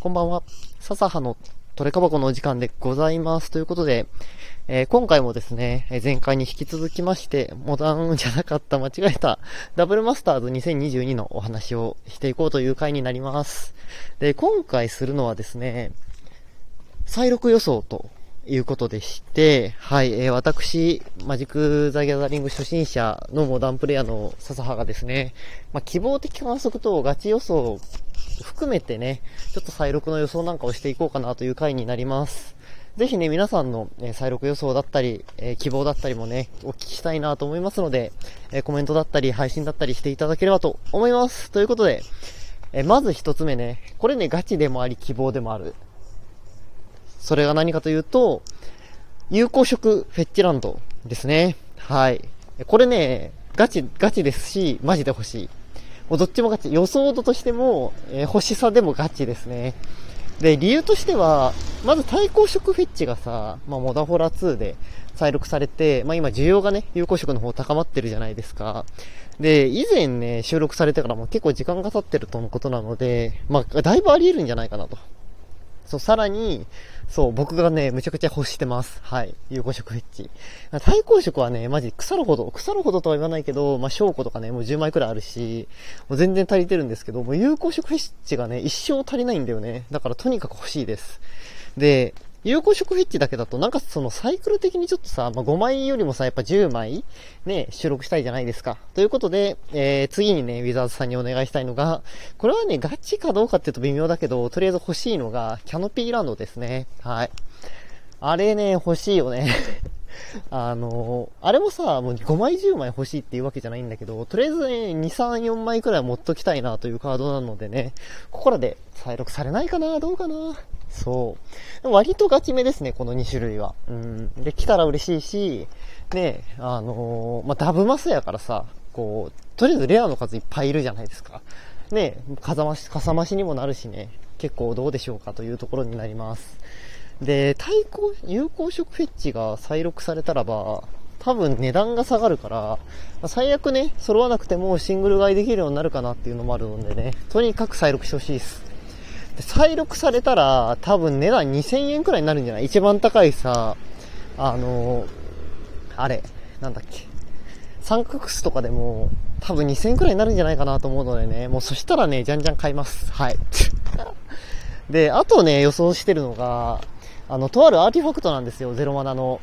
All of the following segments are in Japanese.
こんばんは。笹葉のトレカバコのお時間でございます。ということで、えー、今回もですね、前回に引き続きまして、モダンじゃなかった、間違えた、ダブルマスターズ2022のお話をしていこうという回になります。で、今回するのはですね、再録予想ということでして、はい、えー、私、マジック・ザ・ギャザリング初心者のモダンプレイヤーの笹葉がですね、まあ、希望的観測とガチ予想含めてね、ちょっと再録の予想なんかをしていこうかなという回になります。ぜひね、皆さんの、え再録予想だったり、え、希望だったりもね、お聞きしたいなと思いますので、え、コメントだったり、配信だったりしていただければと思います。ということで、えまず一つ目ね、これね、ガチでもあり、希望でもある。それが何かというと、有効食フェッチランドですね。はい。これね、ガチ、ガチですし、マジで欲しい。もうどっちもガチ。予想度としても、えー、欲しさでもガチですね。で、理由としては、まず対抗色フェッチがさ、まあ、モダフォラ2で再録されて、まあ、今需要がね、有効色の方高まってるじゃないですか。で、以前ね、収録されてからも結構時間が経ってるとのことなので、まあ、だいぶあり得るんじゃないかなと。そう、さらに、そう、僕がね、むちゃくちゃ欲してます。はい。有効食フェッチ。対抗色はね、マジ腐るほど、腐るほどとは言わないけど、まあ、証拠とかね、もう10枚くらいあるし、もう全然足りてるんですけど、もう有効食フェッチがね、一生足りないんだよね。だからとにかく欲しいです。で、有効食フェッチだけだと、なんかそのサイクル的にちょっとさ、まあ、5枚よりもさ、やっぱ10枚ね、収録したいじゃないですか。ということで、えー、次にね、ウィザーズさんにお願いしたいのが、これはね、ガチかどうかって言うと微妙だけど、とりあえず欲しいのが、キャノピーランドですね。はい。あれね、欲しいよね。あのあれもさ、もう5枚10枚欲しいっていうわけじゃないんだけど、とりあえずね、2、3、4枚くらい持っときたいなというカードなのでね、ここらで再録されないかなどうかなそう。割とガチめですね、この2種類は。うん。で、来たら嬉しいし、ね、あのー、まあ、ダブマスやからさ、こう、とりあえずレアの数いっぱいいるじゃないですか。ね、かざまし、かさ増しにもなるしね、結構どうでしょうかというところになります。で、対抗、有効色フェッチが再録されたらば、多分値段が下がるから、最悪ね、揃わなくてもシングル買いできるようになるかなっていうのもあるのでね、とにかく再録してほしいです。再録されたら、多分値段2000円くらいになるんじゃない？一番高いさ、あのあれ、なんだっけ？三角スとかでも、多分2000円くらいになるんじゃないかなと思うのでね、もうそしたらね、じゃんじゃん買います。はい。で、あとね、予想してるのが、あの、とあるアーティファクトなんですよ、ゼロマナの。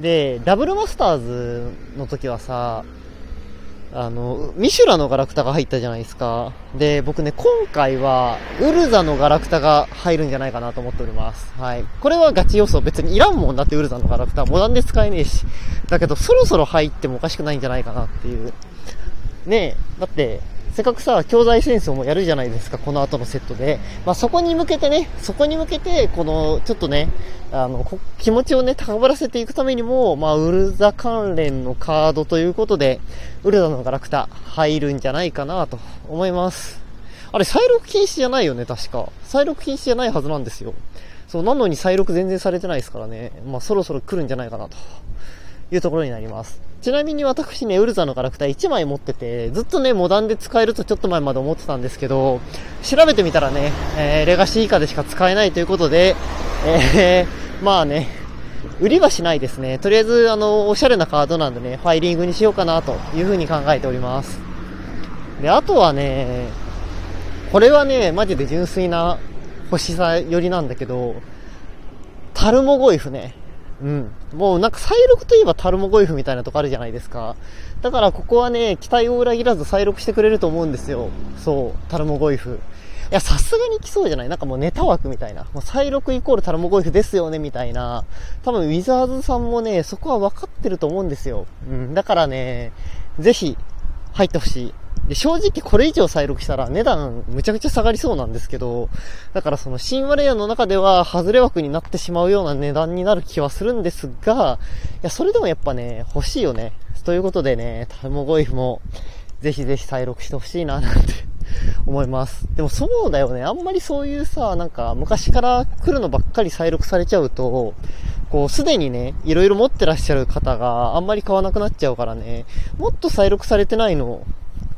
で、ダブルマスターズの時はさ、あの、ミシュラのガラクタが入ったじゃないですか。で、僕ね、今回は、ウルザのガラクタが入るんじゃないかなと思っております。はい。これはガチ予想。別にいらんもんだって、ウルザのガラクタ。モダンで使えねえし。だけど、そろそろ入ってもおかしくないんじゃないかなっていう。ねえ、だって、せっかくさ、教材戦争もやるじゃないですか、この後のセットで。まあ、そこに向けてね、そこに向けて、この、ちょっとね、あの、気持ちをね、高ぶらせていくためにも、まあ、ウルザ関連のカードということで、ウルザのガラクタ入るんじゃないかなと思います。あれ、再録禁止じゃないよね、確か。再録禁止じゃないはずなんですよ。そう、なのに再録全然されてないですからね。まあ、そろそろ来るんじゃないかなというところになります。ちなみに私ね、ウルザのガラクタ1枚持ってて、ずっとね、モダンで使えるとちょっと前まで思ってたんですけど、調べてみたらね、えー、レガシー以下でしか使えないということで、えー、まあね、売りはしないですね。とりあえず、あの、おしゃれなカードなんでね、ファイリングにしようかなというふうに考えております。で、あとはね、これはね、マジで純粋な欲しさよりなんだけど、タルモゴイフね。うん。もうなんか再録といえばタルモゴイフみたいなとこあるじゃないですか。だからここはね、期待を裏切らず再録してくれると思うんですよ。そう、タルモゴイフ。いや、さすがに来そうじゃない？なんかもうネタ枠みたいな。もう再録イコールタルモゴイフですよね、みたいな。多分ウィザーズさんもね、そこは分かってると思うんですよ。うん。だからね、ぜひ、入ってほしい。で、正直これ以上再録したら値段むちゃくちゃ下がりそうなんですけど、だからその新ワレアの中では外れ枠になってしまうような値段になる気はするんですが、いや、それでもやっぱね、欲しいよね。ということでね、タイモゴイフもぜひぜひ再録してほしいななんて思います。でもそうだよね。あんまりそういうさ、なんか昔から来るのばっかり再録されちゃうと、こう、すでにね、いろいろ持ってらっしゃる方があんまり買わなくなっちゃうからね、もっと再録されてないの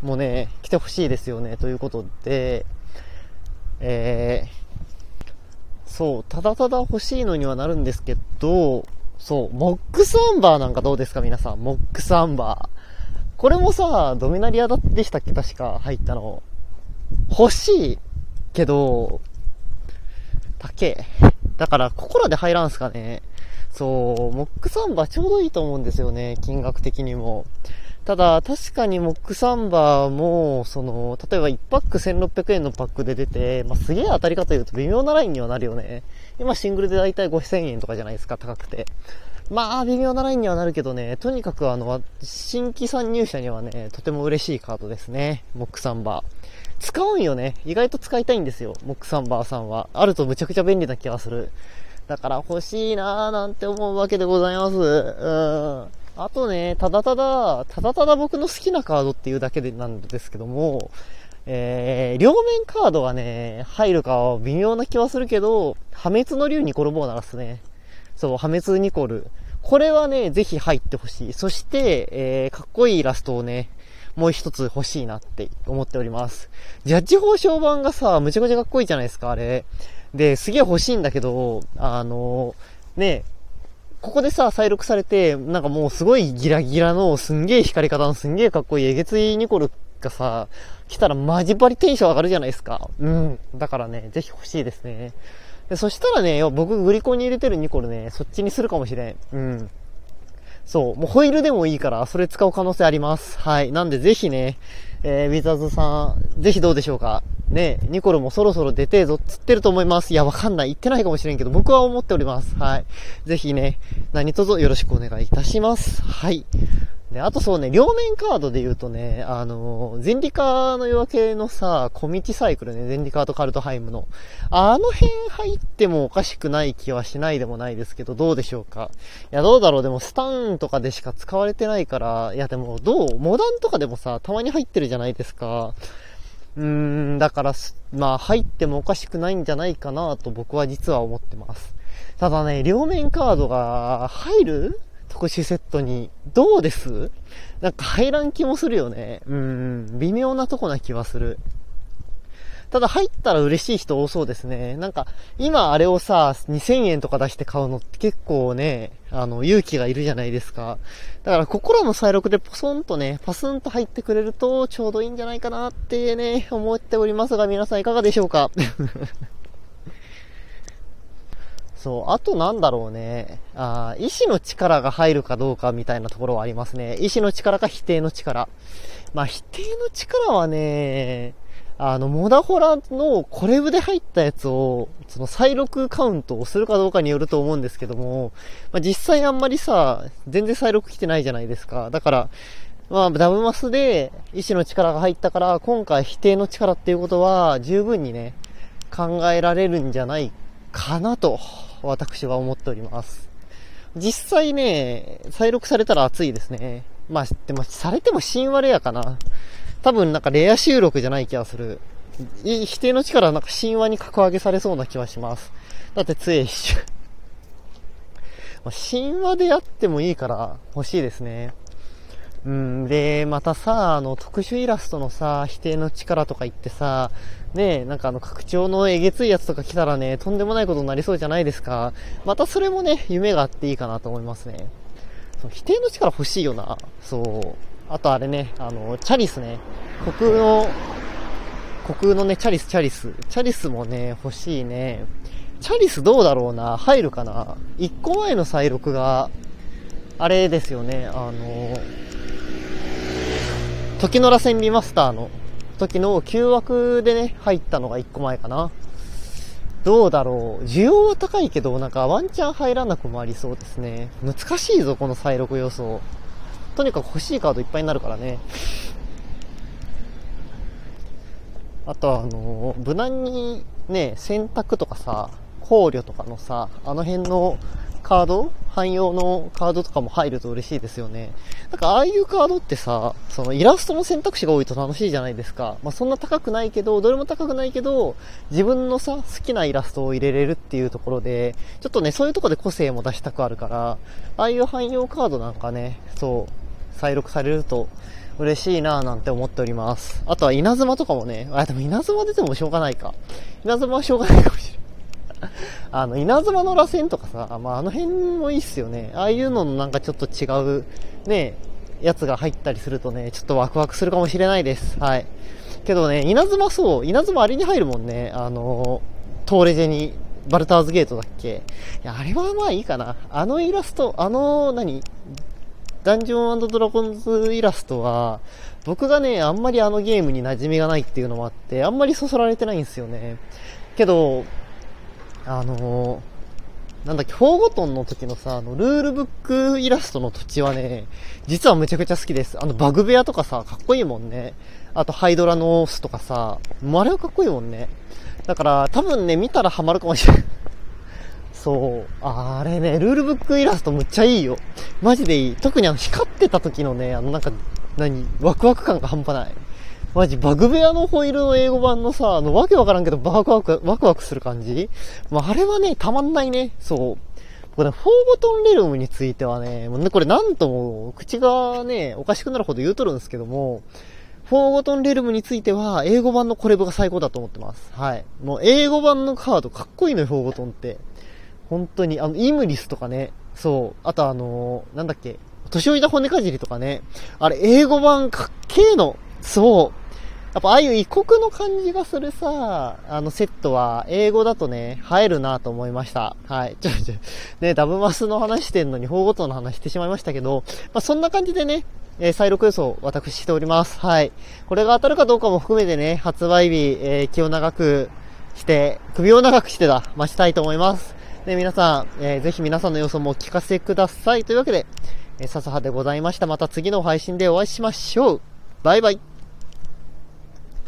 もね、来てほしいですよね、ということで、えーそう、ただただ欲しいのにはなるんですけど、そう、モックスアンバーなんかどうですか皆さん。モックスアンバー。これもさ、ドミナリアだでしたっけ確か入ったの。欲しいけど、高え。だから、ここらで入らんすかね。そう、モックサンバーちょうどいいと思うんですよね。金額的にも。ただ、確かにモックサンバーも、その、例えば1パック1600円のパックで出て、まあ、すげえ当たり方言うと微妙なラインにはなるよね。今シングルでだいたい5000円とかじゃないですか、高くて。まあ、微妙なラインにはなるけどね、とにかくあの、新規参入者にはね、とても嬉しいカードですね。モックサンバー。使うんよね。意外と使いたいんですよ。モックサンバーさんは。あるとむちゃくちゃ便利な気がする。だから欲しいなーなんて思うわけでございます。うん。あとね、ただただ、ただただ僕の好きなカードっていうだけでなんですけども、えー、両面カードがね、入るかは微妙な気はするけど、破滅の竜に転ぼうならすね。そう、破滅ニコル。これはね、ぜひ入ってほしい。そして、えー、かっこいいイラストをね、もう一つ欲しいなって思っております。ジャッジ報奨版がさ、むちゃくちゃかっこいいじゃないですか、あれ。で、すげえ欲しいんだけど、あの、ね、ここでさ、再録されて、なんかもうすごいギラギラの、すんげえ光り方のすんげえかっこいいえげついニコルがさ、来たらマジバリテンション上がるじゃないですか。うん。だからね、ぜひ欲しいですね。で、そしたらね、僕グリコに入れてるニコルね、そっちにするかもしれん。うん。そう、もうホイールでもいいから、それ使う可能性あります。はい。なんでぜひね、えー、ウィザーズさん、ぜひどうでしょうか？ね、ニコルもそろそろ出てえぞっつってると思います。いや、わかんない。言ってないかもしれんけど、僕は思っております。はい。ぜひね、何卒よろしくお願いいたします。はい。で、あとそうね、両面カードで言うとね、あの、ゼンリカーの夜明けのさ、小道サイクルね、ゼンリカーとカルトハイムの。あの辺入ってもおかしくない気はしないでもないですけど、どうでしょうか？いや、どうだろう、でもスタンとかでしか使われてないから、いや、でも、どう？モダンとかでもさ、たまに入ってるじゃんゃないですか。うーん、だから、まあ、入ってもおかしくないんじゃないかなと僕は実は思ってます。ただね、両面カードが入る特殊セットに、どうです？なんか入らん気もするよね。うん、微妙なとこな気はする。ただ入ったら嬉しい人多そうですね。なんか、今あれをさ、2000円とか出して買うのって結構ね、あの、勇気がいるじゃないですか。だから、ここらの再録でポソンとね、パスンと入ってくれるとちょうどいいんじゃないかなってね、思っておりますが、皆さんいかがでしょうか？そう、あとなんだろうね。あ意志の力が入るかどうかみたいなところはありますね。意志の力か否定の力。まあ、否定の力はね、あの、モダホラのコレブで入ったやつを、その再録カウントをするかどうかによると思うんですけども、まあ、実際あんまりさ、全然再録来てないじゃないですか。だから、まあ、ダブマスで意志の力が入ったから、今回否定の力っていうことは、十分にね、考えられるんじゃないかなと私は思っております。実際ね、再録されたら熱いですね。まあ、でも、されても新話レアかな。多分なんかレア収録じゃない気がする。否定の力はなんか神話に格上げされそうな気はします。だって杖一種。ま神話でやってもいいから欲しいですね。うん、で、またさ、あの、特殊イラストのさ、否定の力とか言ってさ、ねなんかあの、拡張のえげついやつとか来たらね、とんでもないことになりそうじゃないですか。またそれもね、夢があっていいかなと思いますね。そう否定の力欲しいよな。そう。あとあれね、あの、チャリスね。国の、国のね、チャリス、チャリス。チャリスもね、欲しいね。チャリスどうだろうな入るかな一個前の再録が、あれですよね、あの、時の螺旋リマスターの時の旧枠でね、入ったのが1個前かな。どうだろう。需要は高いけど、なんかワンチャン入らなくもありそうですね。難しいぞ、この再録予想。とにかく欲しいカードいっぱいになるからね。あとは、あの、無難にね、選択とかさ、考慮とかのさ、あの辺のカード汎用のカードとかも入ると嬉しいですよね。なんかああいうカードってさ、そのイラストの選択肢が多いと楽しいじゃないですか。まあそんな高くないけど、どれも高くないけど、自分のさ、好きなイラストを入れれるっていうところで、ちょっとね、そういうとこで個性も出したくあるから、ああいう汎用カードなんかね、そう、再録されると嬉しいなぁなんて思っております。あとは稲妻とかもね、あ、でも稲妻出てもしょうがないか。稲妻はしょうがないかもしれない。あの、稲妻の螺旋とかさ、まあ、あの辺もいいっすよね。ああいうののなんかちょっと違う、ね、やつが入ったりするとね、ちょっとワクワクするかもしれないです。はい。けどね、稲妻そう、稲妻あれに入るもんね。あの、トーレジェに、バルターズゲートだっけいや、あれはまあいいかな。あのイラスト、あの、何？ダンジョンドラゴンズイラストは、僕がね、あんまりあのゲームに馴染みがないっていうのもあって、あんまりそそられてないんですよね。けど、あのなんだっけ、フォーゴトンの時のさ、あの、ルールブックイラストの土地はね、実はめちゃくちゃ好きです。あの、バグベアとかさ、かっこいいもんね。あと、ハイドラノースとかさ、もうあれはかっこいいもんね。だから、多分ね、見たらハマるかもしれない。そう。あれね、ルールブックイラストむっちゃいいよ。マジでいい。特にあの、光ってた時のね、あの、なんか、何ワクワク感が半端ない。マジ、バグベアのホイールの英語版のさ、あの、わけわからんけど、ワクワク、ワクワクする感じ？まあ、あれはね、たまんないね。そう。これ、フォーゴトンレルムについてはね、もうね、これなんとも、口がね、おかしくなるほど言うとるんですけども、フォーゴトンレルムについては、英語版のコレブが最高だと思ってます。はい。もう、英語版のカードかっこいいのよ、フォーゴトンって。本当に、あの、イムリスとかね、そう、あとあのー、なんだっけ、年老いた骨かじりとかね、あれ、英語版かっけえの、そう。やっぱああいう異国の感じがするさ、あのセットは英語だとね、映えるなと思いました。はい。ちょ、ちょ、ね、ダブマスの話してんのに、保護との話してしまいましたけど、まあ、そんな感じでね、えー、再録予想、私しております。はい。これが当たるかどうかも含めてね、発売日、えー、気を長くして、首を長くしてだ、待ちたいと思います。で、皆さん、えー、ぜひ皆さんの予想もお聞かせください。というわけで、えー、笹葉でございました。また次の配信でお会いしましょう。バイバイ。